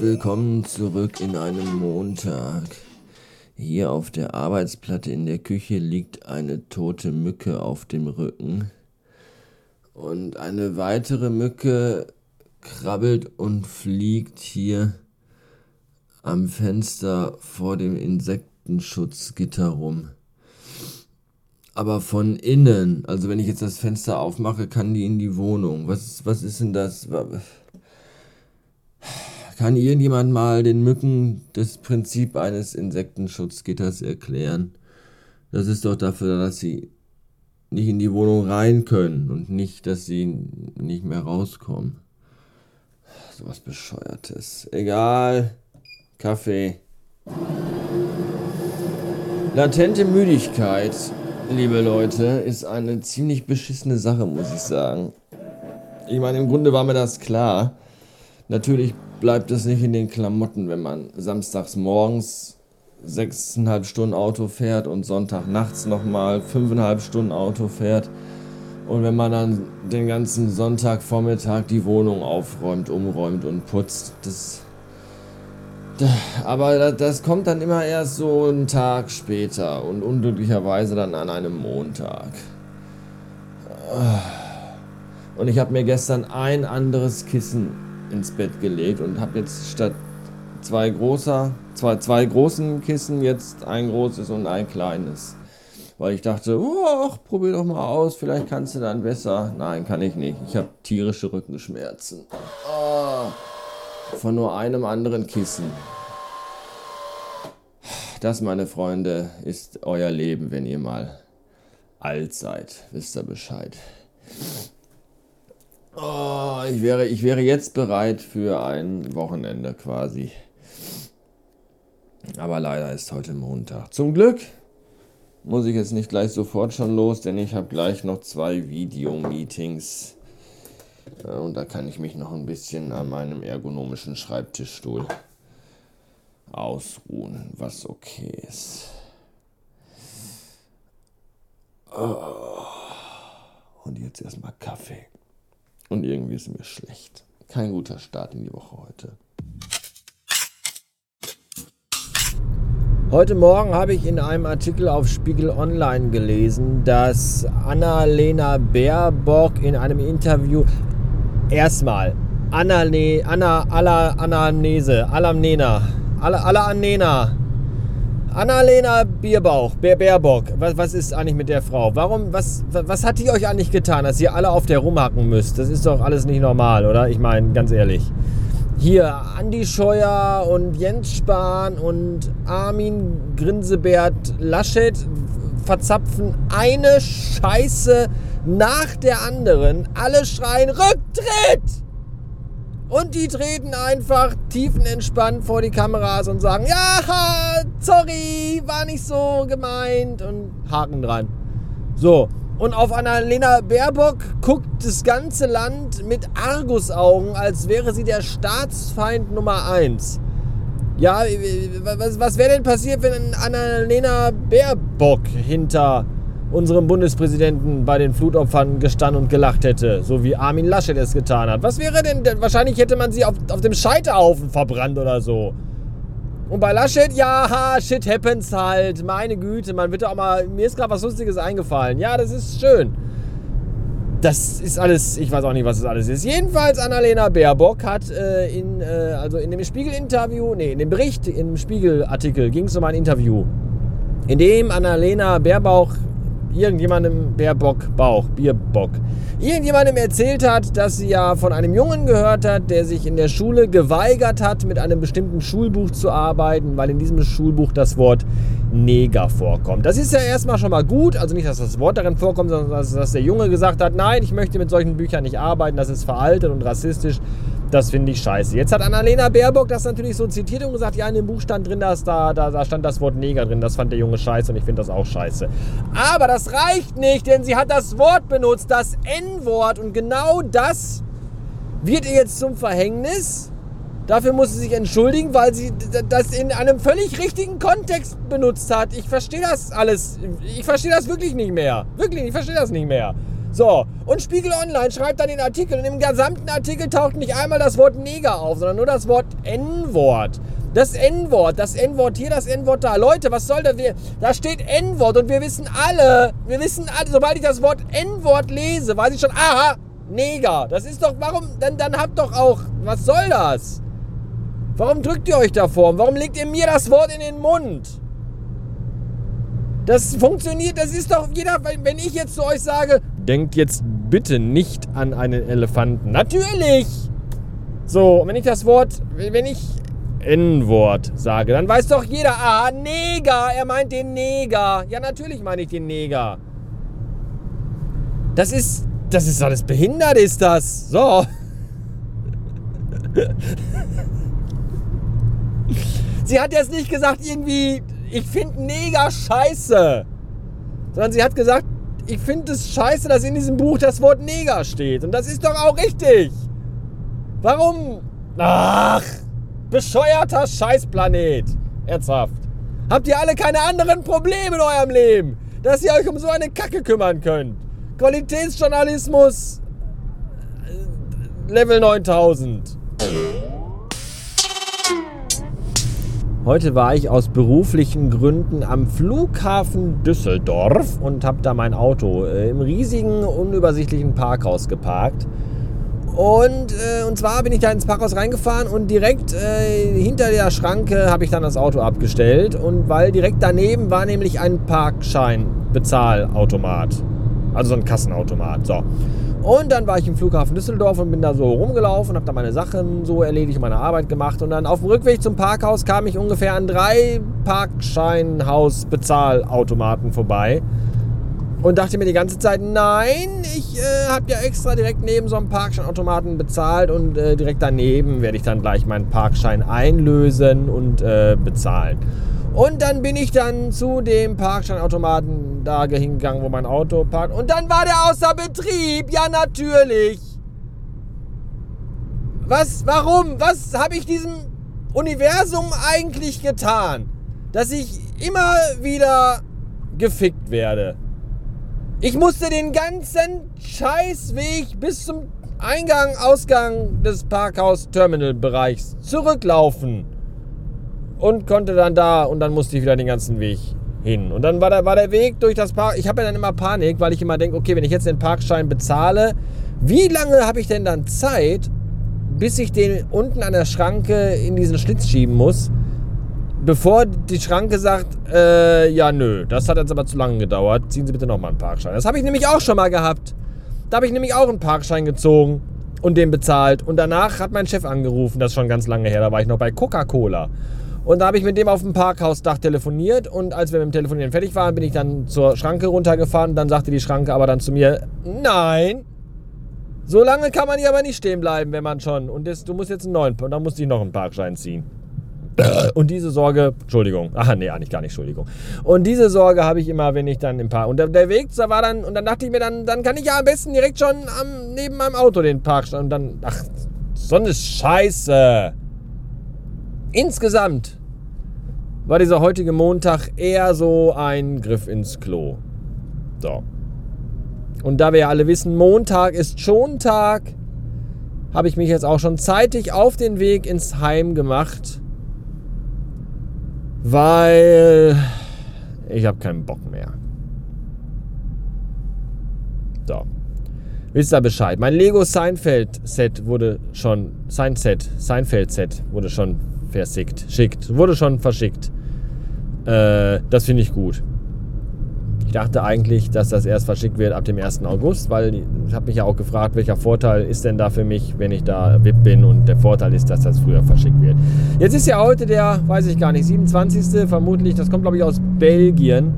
willkommen zurück in einem Montag. Hier auf der Arbeitsplatte in der Küche liegt eine tote Mücke auf dem Rücken. Und eine weitere Mücke krabbelt und fliegt hier am Fenster vor dem Insektenschutzgitter rum. Aber von innen, also wenn ich jetzt das Fenster aufmache, kann die in die Wohnung. Was, was ist denn das? Kann irgendjemand mal den Mücken das Prinzip eines Insektenschutzgitters erklären? Das ist doch dafür, dass sie nicht in die Wohnung rein können und nicht, dass sie nicht mehr rauskommen. So was Bescheuertes. Egal. Kaffee. Latente Müdigkeit, liebe Leute, ist eine ziemlich beschissene Sache, muss ich sagen. Ich meine, im Grunde war mir das klar. Natürlich bleibt es nicht in den Klamotten, wenn man samstags morgens sechseinhalb Stunden Auto fährt und Sonntag nachts nochmal fünfeinhalb Stunden Auto fährt. Und wenn man dann den ganzen Sonntagvormittag die Wohnung aufräumt, umräumt und putzt, das. Aber das kommt dann immer erst so einen Tag später und unglücklicherweise dann an einem Montag. Und ich habe mir gestern ein anderes Kissen ins Bett gelegt und habe jetzt statt zwei großer, zwei, zwei großen Kissen jetzt ein großes und ein kleines. Weil ich dachte, oh, probier doch mal aus, vielleicht kannst du dann besser. Nein, kann ich nicht. Ich habe tierische Rückenschmerzen. Oh, von nur einem anderen Kissen. Das, meine Freunde, ist euer Leben, wenn ihr mal alt seid. Wisst ihr Bescheid. Oh, ich, wäre, ich wäre jetzt bereit für ein Wochenende quasi. Aber leider ist heute Montag. Zum Glück muss ich jetzt nicht gleich sofort schon los, denn ich habe gleich noch zwei Video-Meetings. Äh, und da kann ich mich noch ein bisschen an meinem ergonomischen Schreibtischstuhl ausruhen, was okay ist. Oh. Und jetzt erstmal Kaffee. Und irgendwie ist mir schlecht. Kein guter Start in die Woche heute. Heute Morgen habe ich in einem Artikel auf Spiegel Online gelesen, dass Annalena Baerbock in einem Interview erstmal Anna, Anna, Anna, Anamnese, Alamnena, Alamnena, Annalena Bierbauch, Bär Baerbock, was, was ist eigentlich mit der Frau? Warum, was, was hat die euch eigentlich getan, dass ihr alle auf der rumhacken müsst? Das ist doch alles nicht normal, oder? Ich meine, ganz ehrlich. Hier Andi Scheuer und Jens Spahn und Armin Grinsebert Laschet verzapfen eine Scheiße nach der anderen. Alle schreien Rücktritt! Und die treten einfach tiefenentspannt vor die Kameras und sagen, ja, sorry, war nicht so gemeint und Haken dran. So, und auf Annalena Baerbock guckt das ganze Land mit Argusaugen, als wäre sie der Staatsfeind Nummer 1. Ja, was, was wäre denn passiert, wenn Annalena Baerbock hinter unserem Bundespräsidenten bei den Flutopfern gestanden und gelacht hätte, so wie Armin Laschet es getan hat. Was wäre denn, wahrscheinlich hätte man sie auf, auf dem Scheiterhaufen verbrannt oder so. Und bei Laschet, ja, shit happens halt, meine Güte, man wird auch mal, mir ist gerade was Lustiges eingefallen. Ja, das ist schön. Das ist alles, ich weiß auch nicht, was das alles ist. Jedenfalls, Annalena Baerbock hat äh, in, äh, also in dem Spiegel-Interview, nee, in dem Bericht, im Spiegel-Artikel ging es um ein Interview, in dem Annalena Baerbock irgendjemandem Bärbock Bauch, Bierbock, irgendjemandem erzählt hat, dass sie ja von einem Jungen gehört hat, der sich in der Schule geweigert hat, mit einem bestimmten Schulbuch zu arbeiten, weil in diesem Schulbuch das Wort Neger vorkommt. Das ist ja erstmal schon mal gut, also nicht, dass das Wort darin vorkommt, sondern dass, dass der Junge gesagt hat, nein, ich möchte mit solchen Büchern nicht arbeiten, das ist veraltet und rassistisch. Das finde ich scheiße. Jetzt hat Annalena Baerbock das natürlich so zitiert und gesagt, ja, in dem Buch stand drin, dass da, da, da stand das Wort Neger drin. Das fand der Junge scheiße und ich finde das auch scheiße. Aber das reicht nicht, denn sie hat das Wort benutzt, das N-Wort. Und genau das wird ihr jetzt zum Verhängnis. Dafür muss sie sich entschuldigen, weil sie das in einem völlig richtigen Kontext benutzt hat. Ich verstehe das alles. Ich verstehe das wirklich nicht mehr. Wirklich, ich verstehe das nicht mehr. So, und Spiegel Online schreibt dann den Artikel und im gesamten Artikel taucht nicht einmal das Wort Neger auf, sondern nur das Wort N-Wort. Das N-Wort, das N-Wort hier, das N-Wort da. Leute, was soll das? Da steht N-Wort und wir wissen alle, wir wissen alle, sobald ich das Wort N-Wort lese, weiß ich schon, aha, Neger. Das ist doch, warum, dann, dann habt doch auch, was soll das? Warum drückt ihr euch davor? Warum legt ihr mir das Wort in den Mund? Das funktioniert, das ist doch jeder, wenn ich jetzt zu euch sage, denkt jetzt bitte nicht an einen Elefanten. Natürlich! So, wenn ich das Wort, wenn ich N-Wort sage, dann weiß doch jeder, ah, Neger, er meint den Neger. Ja, natürlich meine ich den Neger. Das ist, das ist alles behindert, ist das. So. Sie hat jetzt nicht gesagt, irgendwie, ich finde Neger scheiße. Sondern sie hat gesagt, ich finde es scheiße, dass in diesem Buch das Wort Neger steht. Und das ist doch auch richtig. Warum? Ach, bescheuerter Scheißplanet. Ernsthaft. Habt ihr alle keine anderen Probleme in eurem Leben, dass ihr euch um so eine Kacke kümmern könnt? Qualitätsjournalismus äh, Level 9000. Heute war ich aus beruflichen Gründen am Flughafen Düsseldorf und habe da mein Auto äh, im riesigen, unübersichtlichen Parkhaus geparkt. Und, äh, und zwar bin ich da ins Parkhaus reingefahren und direkt äh, hinter der Schranke habe ich dann das Auto abgestellt. Und weil direkt daneben war nämlich ein Parkschein-Bezahlautomat. Also so ein Kassenautomat. So. Und dann war ich im Flughafen Düsseldorf und bin da so rumgelaufen, habe da meine Sachen so erledigt, meine Arbeit gemacht. Und dann auf dem Rückweg zum Parkhaus kam ich ungefähr an drei Parkscheinhaus-Bezahlautomaten vorbei. Und dachte mir die ganze Zeit, nein, ich äh, habe ja extra direkt neben so einem Parkscheinautomaten bezahlt und äh, direkt daneben werde ich dann gleich meinen Parkschein einlösen und äh, bezahlen. Und dann bin ich dann zu dem Parkscheinautomaten da hingegangen, wo mein Auto parkt. Und dann war der außer Betrieb. Ja, natürlich. Was, warum? Was habe ich diesem Universum eigentlich getan? Dass ich immer wieder gefickt werde. Ich musste den ganzen Scheißweg bis zum Eingang, Ausgang des Parkhaus-Terminal-Bereichs zurücklaufen und konnte dann da und dann musste ich wieder den ganzen Weg hin. Und dann war der, war der Weg durch das Park. Ich habe ja dann immer Panik, weil ich immer denke, okay, wenn ich jetzt den Parkschein bezahle, wie lange habe ich denn dann Zeit, bis ich den unten an der Schranke in diesen Schlitz schieben muss, bevor die Schranke sagt, äh, ja nö, das hat jetzt aber zu lange gedauert, ziehen Sie bitte nochmal einen Parkschein. Das habe ich nämlich auch schon mal gehabt. Da habe ich nämlich auch einen Parkschein gezogen und den bezahlt. Und danach hat mein Chef angerufen, das ist schon ganz lange her, da war ich noch bei Coca-Cola. Und da habe ich mit dem auf dem Parkhausdach telefoniert und als wir mit dem Telefonieren fertig waren, bin ich dann zur Schranke runtergefahren. Dann sagte die Schranke aber dann zu mir, nein, so lange kann man hier aber nicht stehen bleiben, wenn man schon. Und das, du musst jetzt einen neuen, und dann musste ich noch einen Parkschein ziehen. Und diese Sorge, Entschuldigung, ach nee, eigentlich gar nicht, Entschuldigung. Und diese Sorge habe ich immer, wenn ich dann im Park. Und der, Weg, da war dann, und dann dachte ich mir, dann, dann kann ich ja am besten direkt schon am, neben meinem Auto den Parkschein. Und dann, ach, so eine Scheiße. Insgesamt war dieser heutige Montag eher so ein Griff ins Klo. So. Und da wir ja alle wissen, Montag ist schon Tag, habe ich mich jetzt auch schon zeitig auf den Weg ins Heim gemacht, weil ich habe keinen Bock mehr. So. Wisst ihr Bescheid? Mein Lego Seinfeld Set wurde schon Seinset, Seinfeld Set wurde schon versickt, schickt, wurde schon verschickt. Äh, das finde ich gut. Ich dachte eigentlich, dass das erst verschickt wird ab dem 1. August, weil ich habe mich ja auch gefragt, welcher Vorteil ist denn da für mich, wenn ich da VIP bin und der Vorteil ist, dass das früher verschickt wird. Jetzt ist ja heute der, weiß ich gar nicht, 27. vermutlich, das kommt glaube ich aus Belgien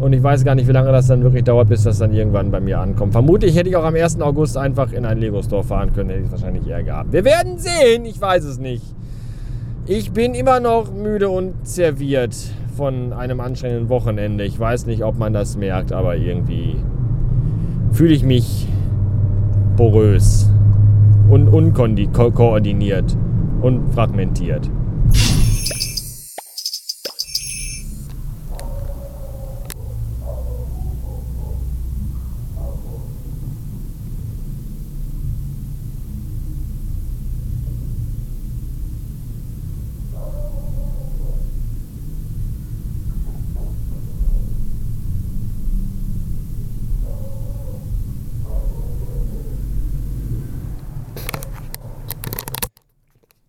und ich weiß gar nicht, wie lange das dann wirklich dauert, bis das dann irgendwann bei mir ankommt. Vermutlich hätte ich auch am 1. August einfach in ein Lego-Store fahren können, hätte ich es wahrscheinlich eher gehabt. Wir werden sehen, ich weiß es nicht. Ich bin immer noch müde und serviert von einem anstrengenden Wochenende. Ich weiß nicht, ob man das merkt, aber irgendwie fühle ich mich porös und unkoordiniert und fragmentiert.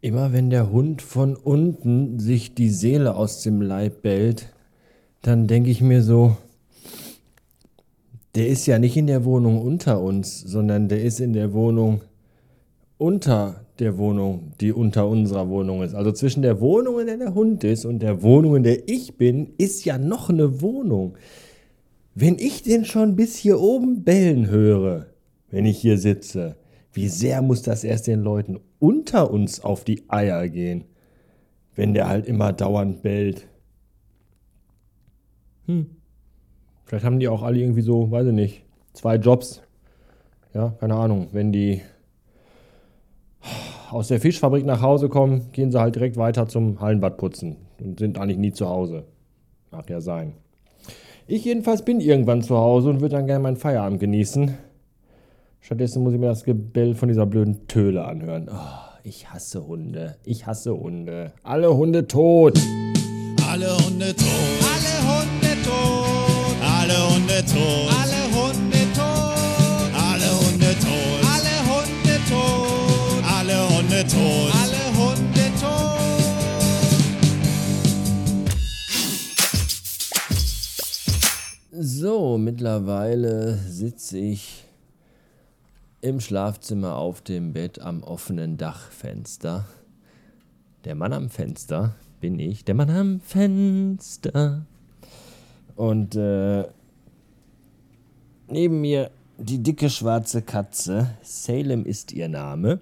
Immer wenn der Hund von unten sich die Seele aus dem Leib bellt, dann denke ich mir so, der ist ja nicht in der Wohnung unter uns, sondern der ist in der Wohnung unter der Wohnung, die unter unserer Wohnung ist. Also zwischen der Wohnung, in der der Hund ist, und der Wohnung, in der ich bin, ist ja noch eine Wohnung. Wenn ich den schon bis hier oben bellen höre, wenn ich hier sitze, wie sehr muss das erst den Leuten unter uns auf die Eier gehen, wenn der halt immer dauernd bellt. Hm. Vielleicht haben die auch alle irgendwie so, weiß ich nicht, zwei Jobs. Ja, keine Ahnung. Wenn die aus der Fischfabrik nach Hause kommen, gehen sie halt direkt weiter zum Hallenbad putzen und sind eigentlich nie zu Hause. Mag ja sein. Ich jedenfalls bin irgendwann zu Hause und würde dann gerne meinen Feierabend genießen. Stattdessen muss ich mir das Gebell von dieser blöden Töle anhören. Oh, ich hasse Hunde. Ich hasse Hunde. Alle Hunde tot. Alle Hunde tot. Alle Hunde tot. Alle Hunde tot. Alle Hunde tot. Alle Hunde tot. Alle Hunde tot. Alle Hunde tot. Alle Hunde tot. So, mittlerweile sitze ich im Schlafzimmer auf dem Bett am offenen Dachfenster. Der Mann am Fenster bin ich, der Mann am Fenster. Und äh, neben mir die dicke schwarze Katze. Salem ist ihr Name.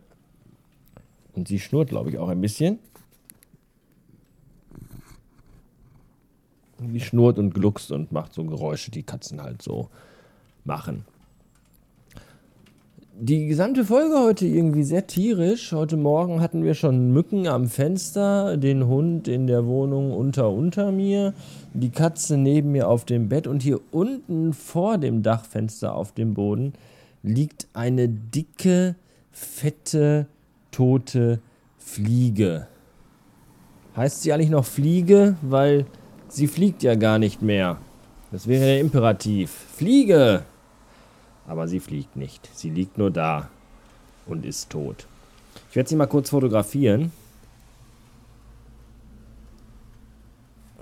Und sie schnurrt, glaube ich, auch ein bisschen. Die schnurrt und gluckst und macht so Geräusche, die Katzen halt so machen die gesamte Folge heute irgendwie sehr tierisch. Heute Morgen hatten wir schon Mücken am Fenster, den Hund in der Wohnung unter unter mir, die Katze neben mir auf dem Bett und hier unten vor dem Dachfenster auf dem Boden liegt eine dicke, fette, tote Fliege. Heißt sie eigentlich noch Fliege, weil sie fliegt ja gar nicht mehr. Das wäre der Imperativ. Fliege! Aber sie fliegt nicht. Sie liegt nur da und ist tot. Ich werde sie mal kurz fotografieren.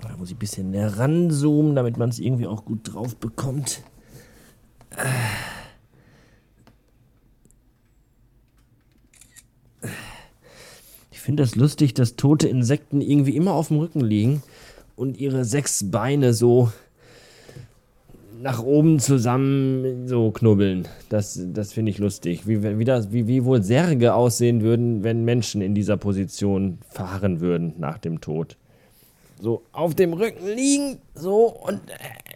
Da muss ich ein bisschen näher ranzoomen, damit man es irgendwie auch gut drauf bekommt. Ich finde das lustig, dass tote Insekten irgendwie immer auf dem Rücken liegen und ihre sechs Beine so nach oben zusammen so knubbeln. Das, das finde ich lustig. Wie, wie, das, wie, wie wohl Särge aussehen würden, wenn Menschen in dieser Position fahren würden nach dem Tod. So auf dem Rücken liegen, so und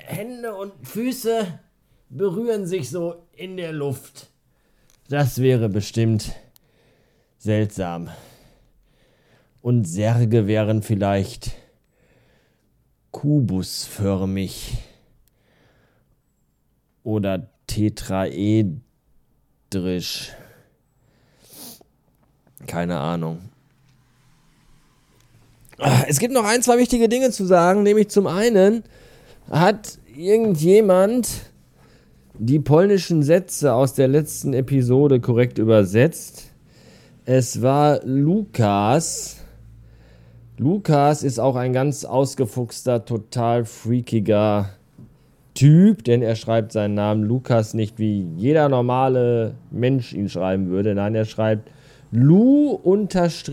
Hände und Füße berühren sich so in der Luft. Das wäre bestimmt seltsam. Und Särge wären vielleicht kubusförmig oder tetraedrisch. Keine Ahnung. Ah, es gibt noch ein, zwei wichtige Dinge zu sagen, nämlich zum einen hat irgendjemand die polnischen Sätze aus der letzten Episode korrekt übersetzt. Es war Lukas. Lukas ist auch ein ganz ausgefuchster, total freakiger Typ, denn er schreibt seinen Namen Lukas nicht wie jeder normale Mensch ihn schreiben würde. Nein, er schreibt Lu-Kas.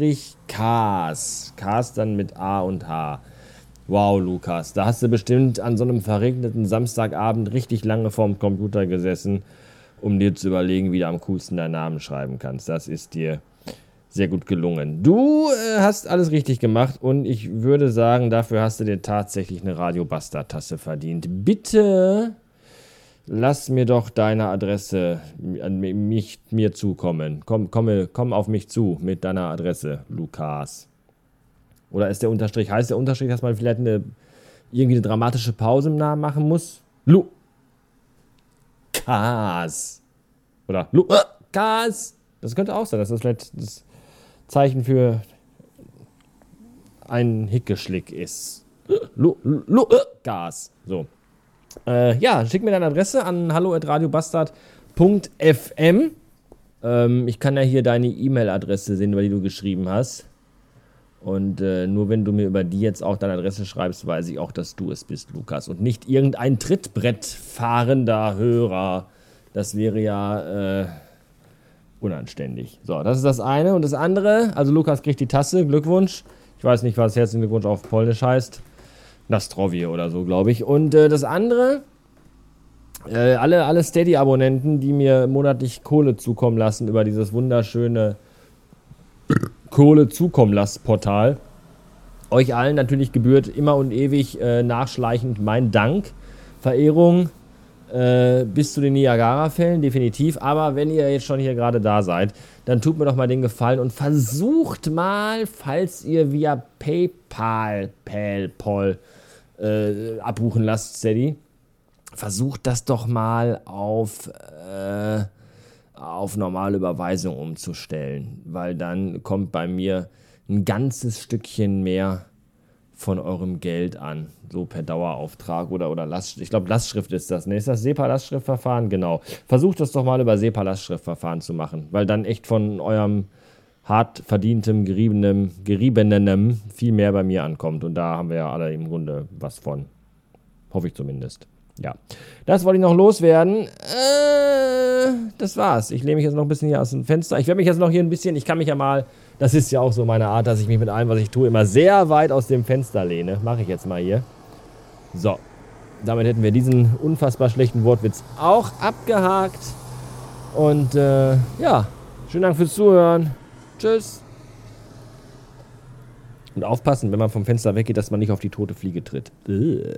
Kas dann mit A und H. Wow, Lukas, da hast du bestimmt an so einem verregneten Samstagabend richtig lange vorm Computer gesessen, um dir zu überlegen, wie du am coolsten deinen Namen schreiben kannst. Das ist dir sehr gut gelungen. Du äh, hast alles richtig gemacht und ich würde sagen, dafür hast du dir tatsächlich eine Radio Bastard Tasse verdient. Bitte lass mir doch deine Adresse an mich mir zukommen. Komm, komm, komm auf mich zu mit deiner Adresse, Lukas. Oder ist der Unterstrich, heißt der Unterstrich, dass man vielleicht eine irgendwie eine dramatische Pause im Namen machen muss? Lukas. Oder Lukas. Das könnte auch sein, dass das vielleicht das Zeichen für ein Hickeschlick ist. Lu, Gas. So. Äh, ja, schick mir deine Adresse an hallo.radiobastard.fm. Ähm, ich kann ja hier deine E-Mail-Adresse sehen, über die du geschrieben hast. Und äh, nur wenn du mir über die jetzt auch deine Adresse schreibst, weiß ich auch, dass du es bist, Lukas. Und nicht irgendein Trittbrettfahrender Hörer. Das wäre ja äh, unanständig. So, das ist das eine. Und das andere, also Lukas kriegt die Tasse, Glückwunsch. Ich weiß nicht, was herzlichen Glückwunsch auf Polnisch heißt. Nastrovie oder so, glaube ich. Und äh, das andere, äh, alle, alle Steady-Abonnenten, die mir monatlich Kohle zukommen lassen über dieses wunderschöne Kohle zukommen lasst Portal. Euch allen natürlich gebührt immer und ewig äh, nachschleichend mein Dank, Verehrung äh, bis zu den Niagara-Fällen, definitiv. Aber wenn ihr jetzt schon hier gerade da seid, dann tut mir doch mal den Gefallen und versucht mal, falls ihr via PayPal, PayPal äh, abbuchen lasst, Steady, versucht das doch mal auf äh, auf normale Überweisung umzustellen, weil dann kommt bei mir ein ganzes Stückchen mehr von eurem Geld an, so per Dauerauftrag oder, oder Last, ich glaube Lastschrift ist das, ne? Ist das SEPA-Lastschriftverfahren? Genau. Versucht das doch mal über SEPA-Lastschriftverfahren zu machen, weil dann echt von eurem hart verdientem, geriebenem, geriebenem viel mehr bei mir ankommt und da haben wir ja alle im Grunde was von. Hoffe ich zumindest. Ja, das wollte ich noch loswerden. Äh, das war's. Ich lehne mich jetzt noch ein bisschen hier aus dem Fenster. Ich werde mich jetzt noch hier ein bisschen, ich kann mich ja mal, das ist ja auch so meine Art, dass ich mich mit allem, was ich tue, immer sehr weit aus dem Fenster lehne. Mache ich jetzt mal hier. So, damit hätten wir diesen unfassbar schlechten Wortwitz auch abgehakt. Und äh, ja, schönen Dank fürs Zuhören. Tschüss. Und aufpassen, wenn man vom Fenster weggeht, dass man nicht auf die tote Fliege tritt. Ugh.